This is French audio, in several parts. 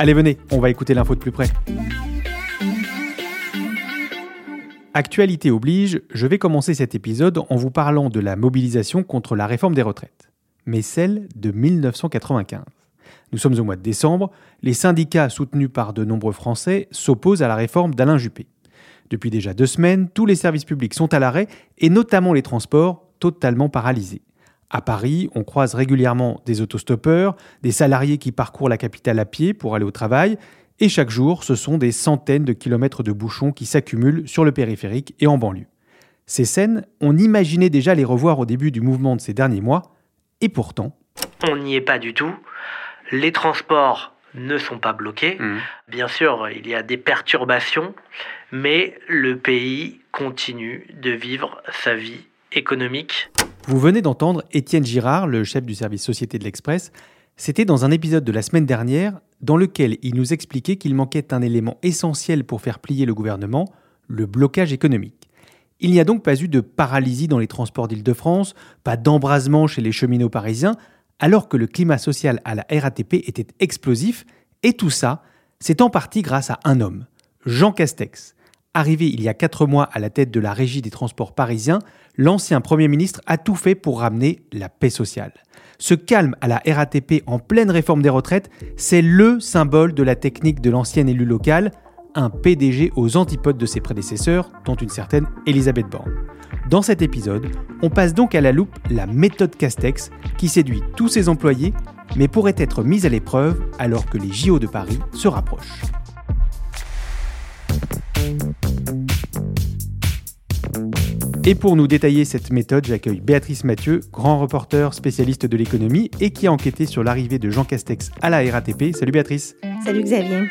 Allez, venez, on va écouter l'info de plus près. Actualité oblige, je vais commencer cet épisode en vous parlant de la mobilisation contre la réforme des retraites, mais celle de 1995. Nous sommes au mois de décembre, les syndicats soutenus par de nombreux Français s'opposent à la réforme d'Alain Juppé. Depuis déjà deux semaines, tous les services publics sont à l'arrêt et notamment les transports totalement paralysés. À Paris, on croise régulièrement des autostoppeurs, des salariés qui parcourent la capitale à pied pour aller au travail, et chaque jour, ce sont des centaines de kilomètres de bouchons qui s'accumulent sur le périphérique et en banlieue. Ces scènes, on imaginait déjà les revoir au début du mouvement de ces derniers mois, et pourtant... On n'y est pas du tout. Les transports ne sont pas bloqués. Mmh. Bien sûr, il y a des perturbations, mais le pays continue de vivre sa vie économique. Vous venez d'entendre Étienne Girard, le chef du service Société de l'Express. C'était dans un épisode de la semaine dernière dans lequel il nous expliquait qu'il manquait un élément essentiel pour faire plier le gouvernement, le blocage économique. Il n'y a donc pas eu de paralysie dans les transports d'Île-de-France, pas d'embrasement chez les cheminots parisiens, alors que le climat social à la RATP était explosif, et tout ça, c'est en partie grâce à un homme, Jean Castex. Arrivé il y a quatre mois à la tête de la régie des transports parisiens, l'ancien Premier ministre a tout fait pour ramener la paix sociale. Ce calme à la RATP en pleine réforme des retraites, c'est le symbole de la technique de l'ancien élu local, un PDG aux antipodes de ses prédécesseurs, dont une certaine Elisabeth Borne. Dans cet épisode, on passe donc à la loupe la méthode Castex qui séduit tous ses employés, mais pourrait être mise à l'épreuve alors que les JO de Paris se rapprochent. Et pour nous détailler cette méthode, j'accueille Béatrice Mathieu, grand reporter spécialiste de l'économie et qui a enquêté sur l'arrivée de Jean Castex à la RATP. Salut Béatrice. Salut Xavier.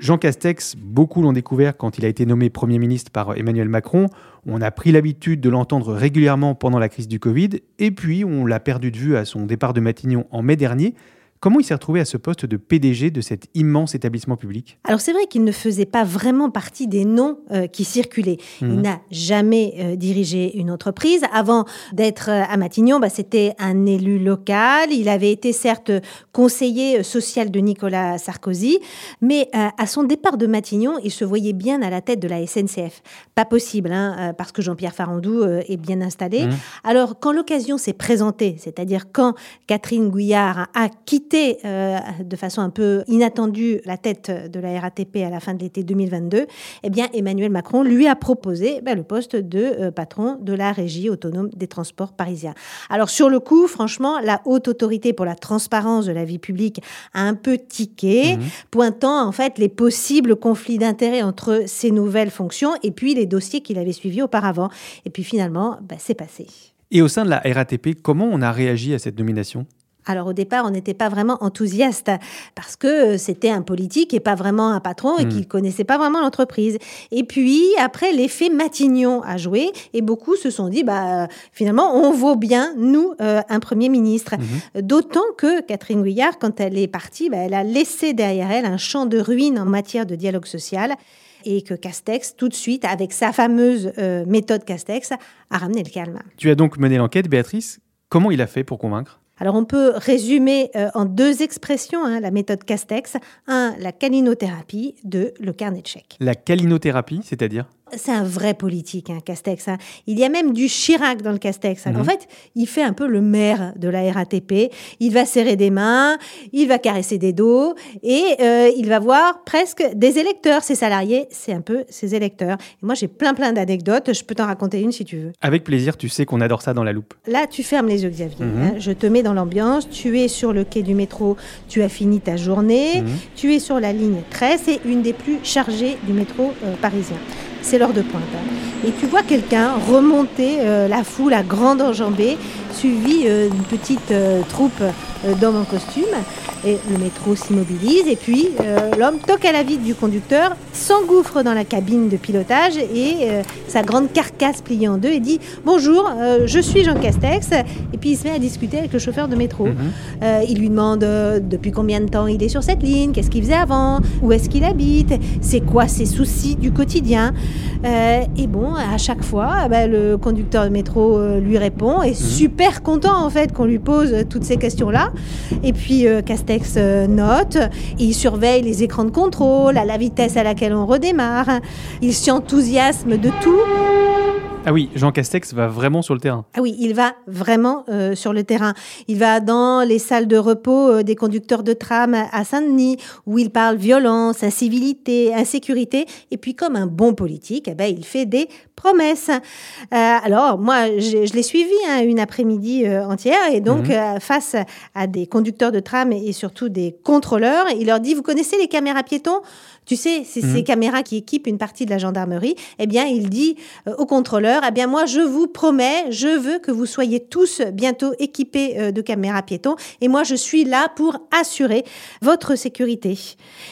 Jean Castex, beaucoup l'ont découvert quand il a été nommé Premier ministre par Emmanuel Macron. On a pris l'habitude de l'entendre régulièrement pendant la crise du Covid, et puis on l'a perdu de vue à son départ de Matignon en mai dernier. Comment il s'est retrouvé à ce poste de PDG de cet immense établissement public? Alors c'est vrai qu'il ne faisait pas vraiment partie des noms euh, qui circulaient. Il Mhm. n'a jamais euh, dirigé une entreprise. Avant d'être euh, à Matignon, bah, c'était un élu local. Il avait été certes conseiller social de Nicolas Sarkozy, mais à son départ de Matignon, il se voyait bien à la tête de la SNCF. Pas possible, hein, parce que Jean-Pierre Farandou est bien installé. Mhm. Alors quand l'occasion s'est présentée, c'est-à-dire quand Catherine Gouillard a quitté euh, de façon un peu inattendue la tête de la RATP à la fin de l'été 2022, eh bien Emmanuel Macron lui a proposé ben, le poste de euh, patron de la régie autonome des transports parisiens. Alors sur le coup, franchement, la haute autorité pour la transparence de la vie publique a un peu tiqué, Mhm. pointant en fait les possibles conflits d'intérêts entre ses nouvelles fonctions et puis les dossiers qu'il avait suivis auparavant. Et puis finalement, ben, c'est passé. Et au sein de la RATP, comment on a réagi à cette nomination? Alors au départ, on n'était pas vraiment enthousiaste parce que euh, c'était un politique et pas vraiment un patron et Mm. qu'il connaissait pas vraiment l'entreprise. Et puis après, l'effet Matignon a joué et beaucoup se sont dit, bah euh, finalement, on vaut bien nous euh, un premier ministre. D'autant que Catherine Gouillard, quand elle est partie, bah, elle a laissé derrière elle un champ de ruines en matière de dialogue social. et que Castex, tout de suite, avec sa fameuse euh, méthode Castex, a ramené le calme. Tu as donc mené l'enquête, Béatrice. Comment il a fait pour convaincre? Alors on peut résumer euh, en deux expressions hein, la méthode Castex. Un, la calinothérapie. Deux, le carnet de chèques. La calinothérapie, c'est-à-dire? C'est un vrai politique, hein, Castex. Hein. Il y a même du Chirac dans le Castex. Hein. En mhm. fait, il fait un peu le maire de la RATP. Il va serrer des mains, il va caresser des dos et euh, il va voir presque des électeurs. Ses salariés, c'est un peu ses électeurs. Et moi, j'ai plein plein d'anecdotes. Je peux t'en raconter une si tu veux. Avec plaisir, tu sais qu'on adore ça dans la loupe. Là, tu fermes les yeux, Xavier. Mhm. Je te mets dans l'ambiance. Tu es sur le quai du métro. Tu as fini ta journée. Mhm. Tu es sur la ligne 13. C'est une des plus chargées du métro euh, parisien c'est l'heure de pointe. Hein. Et tu vois quelqu'un remonter euh, la foule à grande enjambée, suivi euh, d'une petite euh, troupe d'hommes en costume. Et le métro s'immobilise et puis l'homme toque à la vitre du conducteur, s'engouffre dans la cabine de pilotage et sa grande carcasse pliée en deux et dit Bonjour, je suis Jean Castex. Et puis il se met à discuter avec le chauffeur de métro. Mhm. il lui demande depuis combien de temps il est sur cette ligne, qu'est-ce qu'il faisait avant, où est-ce qu'il habite, c'est quoi ses soucis du quotidien? Euh, et bon, à chaque fois, bah, le conducteur de métro euh, lui répond et mhm. super content en fait qu'on lui pose toutes ces questions-là. Et puis euh, Castex note, il surveille les écrans de contrôle, à la vitesse à laquelle on redémarre, il s'enthousiasme de tout. Ah oui, Jean Castex va vraiment sur le terrain. Ah oui, il va vraiment euh, sur le terrain. Il va dans les salles de repos euh, des conducteurs de tram à Saint-Denis, où il parle violence, incivilité, insécurité. Et puis, comme un bon politique, eh ben, il fait des promesses. Euh, alors, moi, je, l'ai suivi hein, une après-midi entière. Et donc, mhm. face à des conducteurs de tram et surtout des contrôleurs, il leur dit, vous connaissez les caméras piétons? Tu sais, c'est ces mhm. caméras qui équipent une partie de la gendarmerie. Eh bien, il dit euh, au contrôleur, eh bien, moi, je vous promets, je veux que vous soyez tous bientôt équipés euh, de caméras piétons. Et moi, je suis là pour assurer votre sécurité.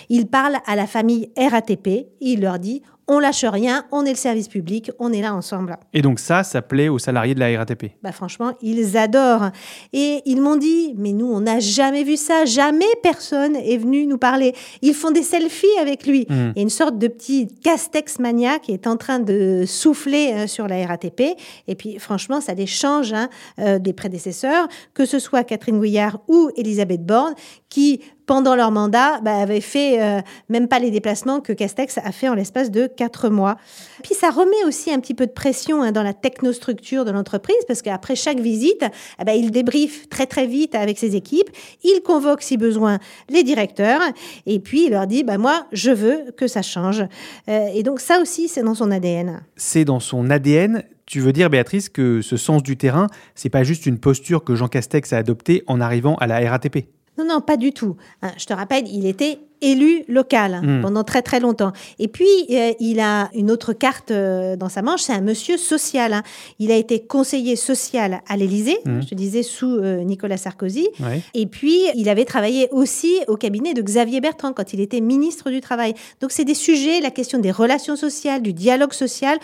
Il parle à la famille RATP. Il leur dit, on lâche rien, on est le service public, on est là ensemble. Et donc ça, ça plaît aux salariés de la RATP bah Franchement, ils adorent. Et ils m'ont dit, mais nous, on n'a jamais vu ça, jamais personne est venu nous parler. Ils font des selfies avec lui. Il y a une sorte de petit castex mania qui est en train de souffler euh, sur la RATP. Et puis, franchement, ça les change hein, euh, des prédécesseurs, que ce soit Catherine Gouillard ou Elisabeth Borne, qui pendant leur mandat, bah, avaient fait euh, même pas les déplacements que Castex a fait en l'espace de quatre mois. Puis ça remet aussi un petit peu de pression hein, dans la technostructure de l'entreprise, parce qu'après chaque visite, eh ben, il débriefe très très vite avec ses équipes, il convoque si besoin les directeurs, et puis il leur dit, bah, moi, je veux que ça change. Euh, et donc ça aussi, c'est dans son ADN. C'est dans son ADN. Tu veux dire, Béatrice, que ce sens du terrain, c'est pas juste une posture que Jean Castex a adoptée en arrivant à la RATP non, non, pas du tout. Hein, je te rappelle, il était élu local hein, hmm. pendant très très longtemps. Et puis, euh, il a une autre carte euh, dans sa manche, c'est un monsieur social. Hein. Il a été conseiller social à l'Élysée, hmm. je te disais, sous euh, Nicolas Sarkozy. Et puis, il avait travaillé aussi au cabinet de Xavier Bertrand quand il était ministre du Travail. Donc, c'est des sujets, la question des relations sociales, du dialogue social,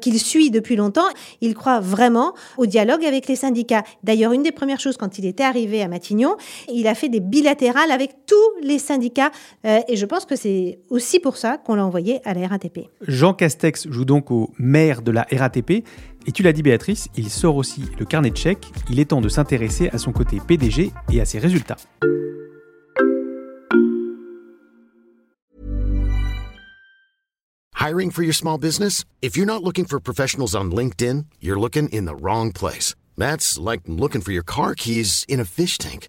qu'il suit depuis longtemps. Il croit vraiment au dialogue avec les syndicats. D'ailleurs, une des premières choses quand il était arrivé à Matignon, il a fait des bilatérales avec tous les syndicats euh, et je pense que c'est aussi pour ça qu'on l'a envoyé à la RATP. Jean Castex joue donc au maire de la RATP. Et tu l'as dit Béatrice, il sort aussi le carnet de chèques. Il est temps de s'intéresser à son côté PDG et à ses résultats. Hiring for your small business? If you're not looking for professionals on LinkedIn, you're looking in the wrong place. That's like looking for your car keys in a fish tank.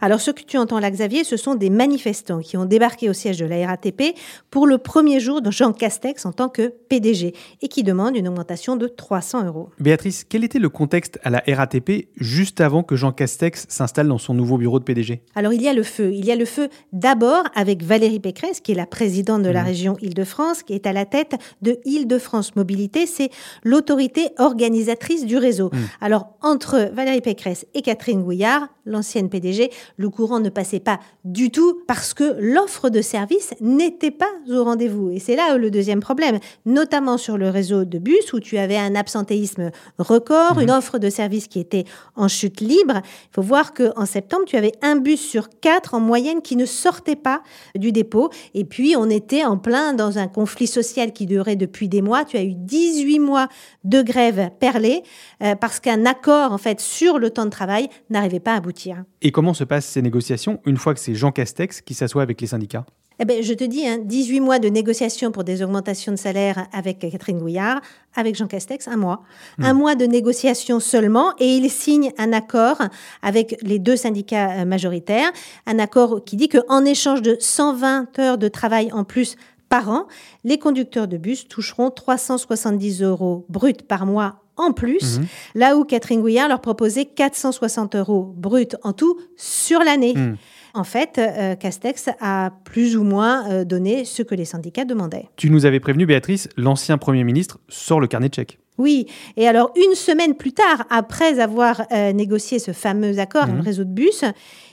Alors, ce que tu entends là, Xavier, ce sont des manifestants qui ont débarqué au siège de la RATP pour le premier jour de Jean Castex en tant que PDG et qui demandent une augmentation de 300 euros. Béatrice, quel était le contexte à la RATP juste avant que Jean Castex s'installe dans son nouveau bureau de PDG Alors, il y a le feu. Il y a le feu d'abord avec Valérie Pécresse, qui est la présidente de la Mmh. région Île-de-France, qui est à la tête de Île-de-France Mobilité. C'est l'autorité organisatrice du réseau. Alors, entre Valérie Pécresse et Catherine Gouillard, l'ancienne PDG, le courant ne passait pas du tout parce que l'offre de service n'était pas au rendez-vous. Et c'est là le deuxième problème, notamment sur le réseau de bus où tu avais un absentéisme record, une offre de service qui était en chute libre. Il faut voir qu'en septembre, tu avais un bus sur quatre en moyenne qui ne sortait pas du dépôt. Et puis, on était en plein dans un conflit social qui durait depuis des mois. Tu as eu 18 mois de grève perlée euh, parce qu'un accord, en fait, sur le temps de travail n'arrivait pas à aboutir. Et comment se ces négociations une fois que c'est Jean Castex qui s'assoit avec les syndicats Eh ben, je te dis, hein, 18 mois de négociations pour des augmentations de salaire avec Catherine Gouillard, avec Jean Castex, un mois. Un mois de négociations seulement, et il signe un accord avec les deux syndicats euh, majoritaires, un accord qui dit qu'en échange de 120 heures de travail en plus par an, les conducteurs de bus toucheront 370 euros bruts par mois en plus, là où Catherine Gouillard leur proposait 460 euros bruts en tout sur l'année. Mhm. En fait, euh, Castex a plus ou moins euh, donné ce que les syndicats demandaient. Tu nous avais prévenu, Béatrice, l'ancien Premier ministre sort le carnet de chèques. Oui, et alors une semaine plus tard, après avoir euh, négocié ce fameux accord le réseau de bus,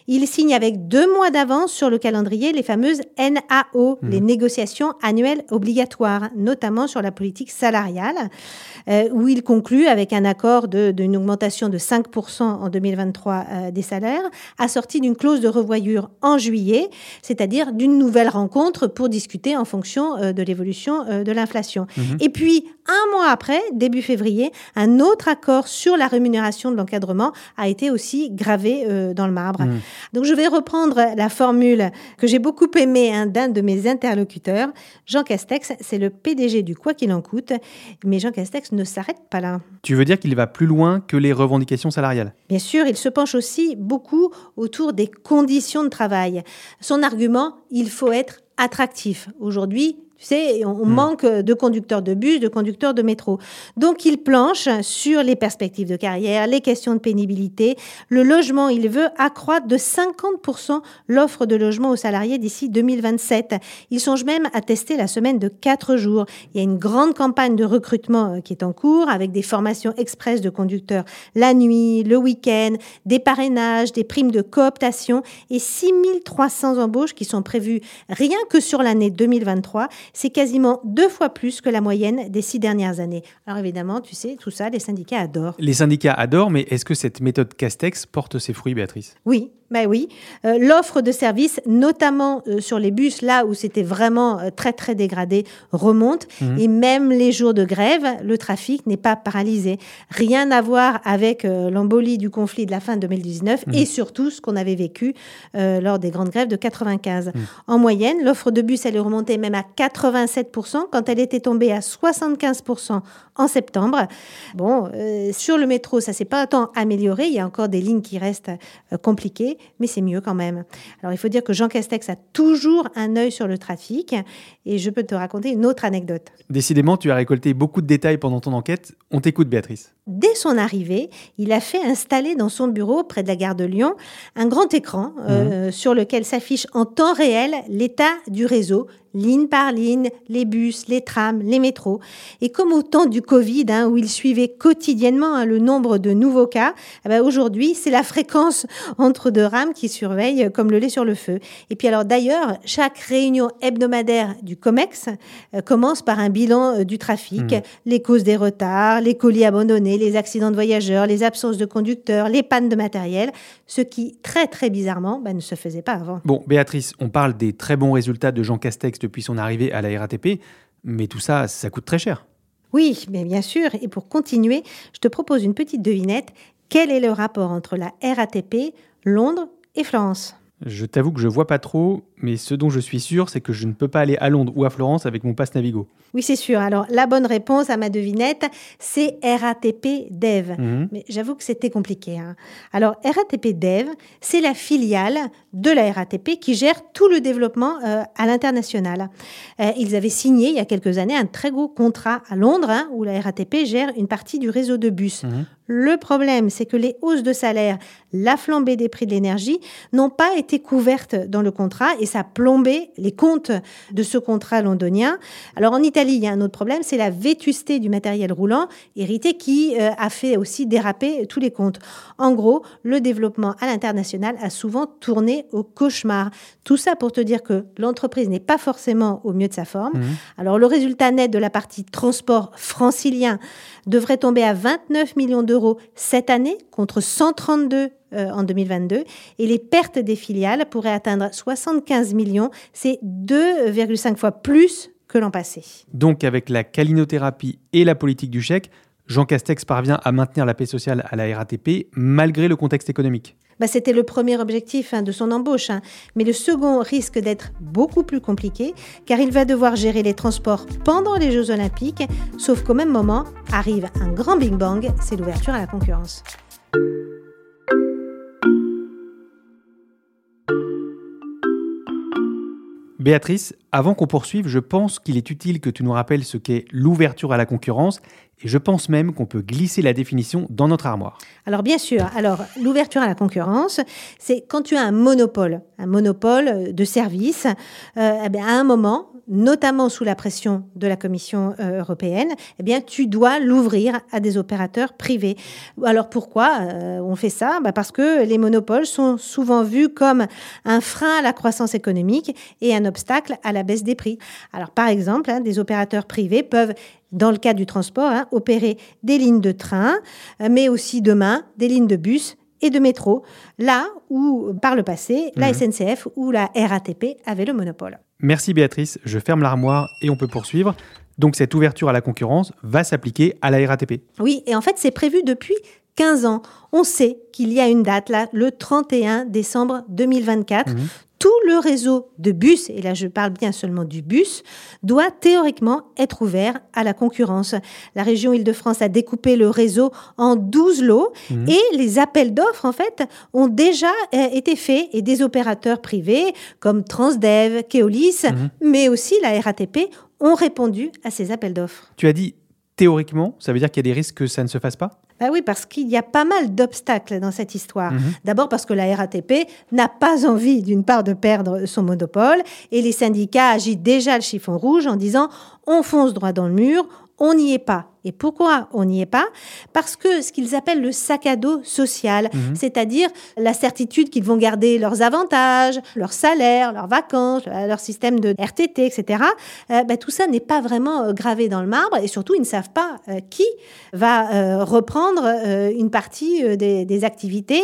il signe avec deux mois d'avance sur le calendrier les fameuses NAO, les négociations annuelles obligatoires, notamment sur la politique salariale, euh, où il conclut avec un accord de- d'une augmentation de 5% en 2023 euh, des salaires, assorti d'une clause de revoyure en juillet, c'est-à-dire d'une nouvelle rencontre pour discuter en fonction euh, de l'évolution de l'inflation. Et puis, un mois après, début février, un autre accord sur la rémunération de l'encadrement a été aussi gravé dans le marbre. Donc, je vais reprendre la formule que j'ai beaucoup aimée hein, d'un de mes interlocuteurs. Jean Castex, c'est le PDG du Quoi qu'il en coûte. Mais Jean Castex ne s'arrête pas là. Tu veux dire qu'il va plus loin que les revendications salariales? Bien sûr, il se penche aussi beaucoup autour des conditions de travail. Son argument, il faut être attractif. Aujourd'hui, tu sais, on on manque de conducteurs de bus, de conducteurs de métro. Donc, il planche sur les perspectives de carrière, les questions de pénibilité. Le logement, il veut accroître de 50% l'offre de logement aux salariés d'ici 2027. Il songe même à tester la semaine de 4 jours. Il y a une grande campagne de recrutement euh, qui est en cours avec des formations express de conducteurs la nuit, le week-end, des parrainages, des primes de cooptation et 6300 embauches qui sont prévues rien que sur l'année 2023. C'est quasiment deux fois plus que la moyenne des six dernières années. Alors évidemment, tu sais, tout ça, les syndicats adorent. Les syndicats adorent, mais est-ce que cette méthode Castex porte ses fruits, Béatrice? Oui, ben oui. Euh, L'offre de services, notamment euh, sur les bus, là où c'était vraiment euh, très très dégradé, remonte. Et même les jours de grève, le trafic n'est pas paralysé. Rien à voir avec l'embolie du conflit de la fin de 2019 et surtout ce qu'on avait vécu lors des grandes grèves de 95. En moyenne, l'offre de bus, elle est remontée même à 87% quand elle était tombée à 75% en septembre. Bon, sur le métro, ça s'est pas tant amélioré. Il y a encore des lignes qui restent euh, mais c'est mieux quand même. Alors, il faut dire que Jean Castex a toujours un œil sur le trafic. Et je peux te raconter une autre anecdote. Décidément, tu as récolté beaucoup de détails pendant ton enquête. On t'écoute, Béatrice. Dès son arrivée, il a fait installer dans son bureau, près de la gare de Lyon, un grand écran euh, sur lequel s'affiche en temps réel l'état du réseau, ligne par ligne, les bus, les trams, les métros. Et comme au temps du Covid, hein, où il suivait quotidiennement hein, le nombre de nouveaux cas, eh ben, aujourd'hui, c'est la fréquence entre deux rames qui surveille euh, comme le lait sur le feu. Et puis alors d'ailleurs, chaque réunion hebdomadaire du COMEX euh, commence par un bilan euh, du trafic, les causes des retards, les colis abandonnés, les accidents de voyageurs, les absences de conducteurs, les pannes de matériel, ce qui, très très bizarrement, ben, ne se faisait pas avant. Bon, Béatrice, on parle des très bons résultats de Jean Castex depuis son arrivée à la RATP, mais tout ça, ça coûte très cher. Oui, mais bien sûr. Et pour continuer, je te propose une petite devinette. Quel est le rapport entre la RATP, Londres et Florence Je t'avoue que je vois pas trop, mais ce dont je suis sûr, c'est que je ne peux pas aller à Londres ou à Florence avec mon passe Navigo. Oui, c'est sûr. Alors, la bonne réponse à ma devinette, c'est RATP Dev. Mhm. Mais j'avoue que c'était compliqué. hein. Alors, RATP Dev, c'est la filiale de la RATP qui gère tout le développement euh, à l'international. Euh, ils avaient signé il y a quelques années un très gros contrat à Londres hein, où la RATP gère une partie du réseau de bus. Mhm. Le problème, c'est que les hausses de salaire, la flambée des prix de l'énergie n'ont pas été couvertes dans le contrat et ça a plombé les comptes de ce contrat londonien. Alors en Italie, il y a un autre problème, c'est la vétusté du matériel roulant hérité qui euh, a fait aussi déraper tous les comptes. En gros, le développement à l'international a souvent tourné au cauchemar. Tout ça pour te dire que l'entreprise n'est pas forcément au mieux de sa forme. Mhm. Alors le résultat net de la partie transport francilien devrait tomber à 29 millions d'euros cette année contre 132 euh, en 2022 et les pertes des filiales pourraient atteindre 75 millions, c'est 2,5 fois plus que l'an passé. Donc, avec la calinothérapie et la politique du chèque, Jean Castex parvient à maintenir la paix sociale à la RATP malgré le contexte économique. Bah, C'était le premier objectif hein, de son embauche, hein. mais le second risque d'être beaucoup plus compliqué car il va devoir gérer les transports pendant les Jeux olympiques, sauf qu'au même moment arrive un grand Big Bang, c'est l'ouverture à la concurrence. Béatrice, avant qu'on poursuive, je pense qu'il est utile que tu nous rappelles ce qu'est l'ouverture à la concurrence et je pense même qu'on peut glisser la définition dans notre armoire. Alors bien sûr, alors l'ouverture à la concurrence, c'est quand tu as un monopole, un monopole de service, euh, eh à un moment, notamment sous la pression de la Commission euh, européenne, eh bien tu dois l'ouvrir à des opérateurs privés. Alors pourquoi euh, on fait ça? Bah, Parce que les monopoles sont souvent vus comme un frein à la croissance économique et un obstacle à la baisse des prix. Alors par exemple, hein, des opérateurs privés peuvent dans le cas du transport, hein, opérer des lignes de train, euh, mais aussi demain des lignes de bus et de métro, là où, par le passé, la Mhm. SNCF ou la RATP avaient le monopole. Merci Béatrice, je ferme l'armoire et on peut poursuivre. Donc cette ouverture à la concurrence va s'appliquer à la RATP. Oui, et en fait, c'est prévu depuis 15 ans. On sait qu'il y a une date, là, le 31 décembre 2024. Mhm. Tout le réseau de bus, et là je parle bien seulement du bus, doit théoriquement être ouvert à la concurrence. La région Île-de-France a découpé le réseau en 12 lots Mhm. et les appels d'offres, en fait, ont déjà euh, été faits et des opérateurs privés comme Transdev, Keolis, Mhm. mais aussi la RATP ont répondu à ces appels d'offres. Tu as dit théoriquement, ça veut dire qu'il y a des risques que ça ne se fasse pas? Bah oui, parce qu'il y a pas mal d'obstacles dans cette histoire. Mhm. D'abord parce que la RATP n'a pas envie, d'une part, de perdre son monopole, et les syndicats agitent déjà le chiffon rouge en disant on fonce droit dans le mur, on n'y est pas. Et pourquoi on n'y est pas? Parce que ce qu'ils appellent le sac à dos social, Mhm. c'est-à-dire la certitude qu'ils vont garder leurs avantages, leurs salaires, leurs vacances, euh, leur système de RTT, etc. euh, bah, tout ça n'est pas vraiment euh, gravé dans le marbre et surtout ils ne savent pas euh, qui va euh, reprendre une partie des, des activités.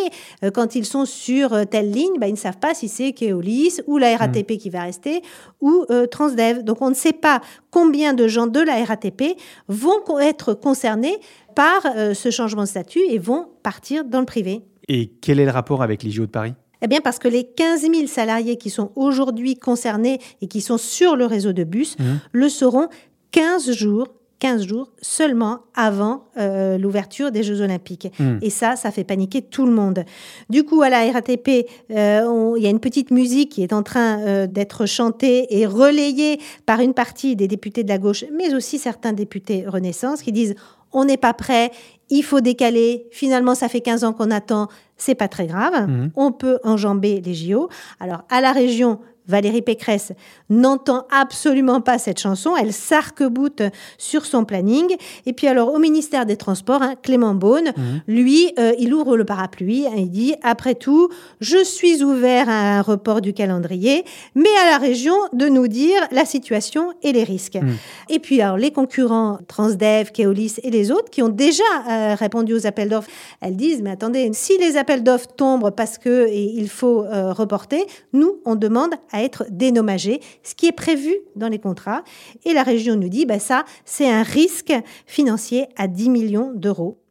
Quand ils sont sur telle ligne, bah, ils ne savent pas si c'est Keolis ou la RATP qui va rester ou Transdev. Donc on ne sait pas combien de gens de la RATP vont être concernés par euh, ce changement de statut et vont partir dans le privé. Et quel est le rapport avec les JO de Paris? Eh bien, parce que les 15 000 salariés qui sont aujourd'hui concernés et qui sont sur le réseau de bus Mhm. le seront 15 jours, 15 jours seulement avant euh, l'ouverture des Jeux Olympiques. Mhm. Et ça, ça fait paniquer tout le monde. Du coup, à la RATP, euh, il y a une petite musique qui est en train euh, d'être chantée et relayée par une partie des députés de la gauche, mais aussi certains députés Renaissance qui disent on n'est pas prêt, il faut décaler, finalement ça fait 15 ans qu'on attend, c'est pas très grave, Mhm. on peut enjamber les JO. Alors à la région, Valérie Pécresse n'entend absolument pas cette chanson, elle s'arc-boute sur son planning. Et puis alors au ministère des Transports, hein, Clément Beaune, Mhm. lui, euh, il ouvre le parapluie, hein, il dit, après tout, je suis ouvert à un report du calendrier, mais à la région de nous dire la situation et les risques. Mhm. Et puis alors les concurrents Transdev, Keolis et les autres qui ont déjà euh, répondu aux appels d'offres, elles disent, mais attendez, si les appels d'offres tombent parce que et il faut euh, reporter, nous, on demande à être dénommagés, ce qui est prévu dans les contrats. Et la région nous dit, bah, ça, c'est un risque financier à 10 millions d'euros.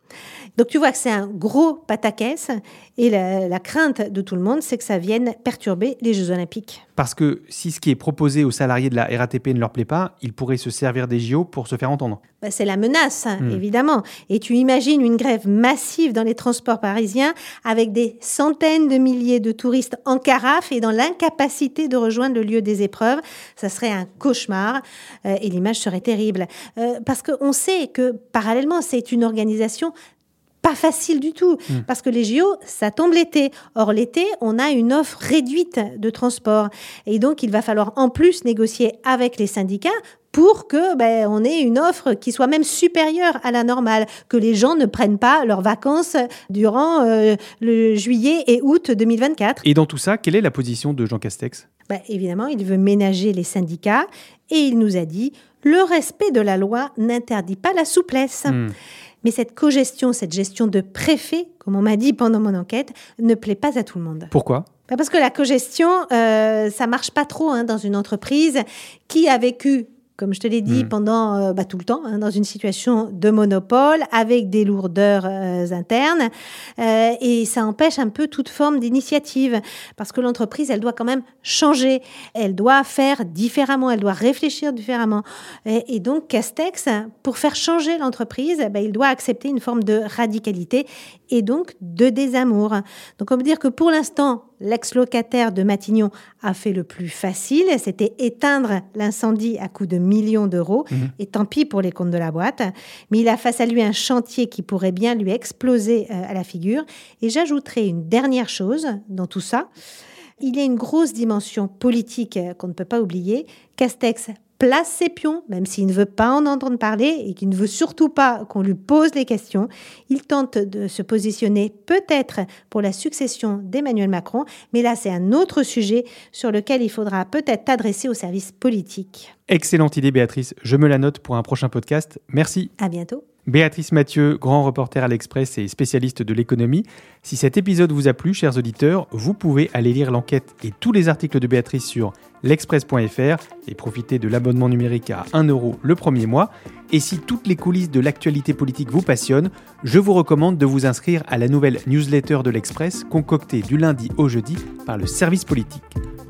Donc tu vois que c'est un gros pataquès et la, la crainte de tout le monde, c'est que ça vienne perturber les Jeux olympiques. Parce que si ce qui est proposé aux salariés de la RATP ne leur plaît pas, ils pourraient se servir des JO pour se faire entendre. Bah, c'est la menace, hein, évidemment. Et tu imagines une grève massive dans les transports parisiens avec des centaines de milliers de touristes en carafe et dans l'incapacité de rejoindre le lieu des épreuves. Ça serait un cauchemar euh, et l'image serait terrible. Euh, parce qu'on sait que parallèlement, c'est une organisation pas facile du tout, parce que les JO, ça tombe l'été. Or, l'été, on a une offre réduite de transport. Et donc, il va falloir en plus négocier avec les syndicats pour que ben, on ait une offre qui soit même supérieure à la normale, que les gens ne prennent pas leurs vacances durant euh, le juillet et août 2024. Et dans tout ça, quelle est la position de Jean Castex? Ben, évidemment, il veut ménager les syndicats et il nous a dit le respect de la loi n'interdit pas la souplesse. Mais cette cogestion, cette gestion de préfet, comme on m'a dit pendant mon enquête, ne plaît pas à tout le monde. Pourquoi? Ben, Parce que la cogestion, euh, ça marche pas trop hein, dans une entreprise qui a vécu comme je te l'ai dit, Mm. pendant euh, bah, tout le temps, hein, dans une situation de monopole, avec des lourdeurs euh, internes, Euh, et ça empêche un peu toute forme d'initiative, parce que l'entreprise, elle doit quand même changer, elle doit faire différemment, elle doit réfléchir différemment. Et, et donc, Castex, pour faire changer l'entreprise, bah, il doit accepter une forme de radicalité et donc de désamour. Donc, on peut dire que pour l'instant, l'ex-locataire de Matignon a fait le plus facile, c'était éteindre l'incendie à coût de millions d'euros, et tant pis pour les comptes de la boîte. Mais il a face à lui un chantier qui pourrait bien lui exploser euh, à la figure. Et j'ajouterai une dernière chose dans tout ça. Il y a une grosse dimension politique euh, qu'on ne peut pas oublier. Castex place ses pions, même s'il ne veut pas en entendre parler et qu'il ne veut surtout pas qu'on lui pose les questions. Il tente de se positionner peut-être pour la succession d'Emmanuel Macron, mais là c'est un autre sujet sur lequel il faudra peut-être t'adresser au service politique. Excellente idée, Béatrice. Je me la note pour un prochain podcast. Merci. À bientôt. Béatrice Mathieu, grand reporter à l'Express et spécialiste de l'économie. Si cet épisode vous a plu, chers auditeurs, vous pouvez aller lire l'enquête et tous les articles de Béatrice sur l'express.fr et profiter de l'abonnement numérique à 1 euro le premier mois. Et si toutes les coulisses de l'actualité politique vous passionnent, je vous recommande de vous inscrire à la nouvelle newsletter de l'Express concoctée du lundi au jeudi par le service politique.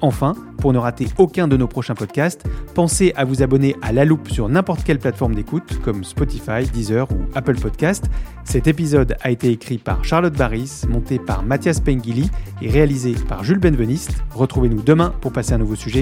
Enfin, pour ne rater aucun de nos prochains podcasts, pensez à vous abonner à La Loupe sur n'importe quelle plateforme d'écoute comme Spotify, Deezer ou Apple Podcast. Cet épisode a été écrit par Charlotte Barris, monté par Mathias Pengili et réalisé par Jules Benveniste. Retrouvez-nous demain pour passer un nouveau sujet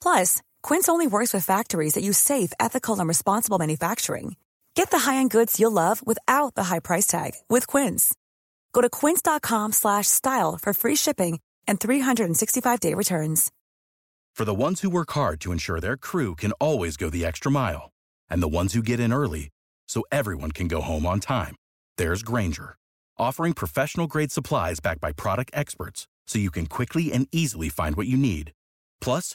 Plus, Quince only works with factories that use safe, ethical, and responsible manufacturing. Get the high-end goods you'll love without the high price tag with Quince. Go to quince.com slash style for free shipping and 365-day returns. For the ones who work hard to ensure their crew can always go the extra mile, and the ones who get in early so everyone can go home on time, there's Granger, offering professional grade supplies backed by product experts so you can quickly and easily find what you need. Plus,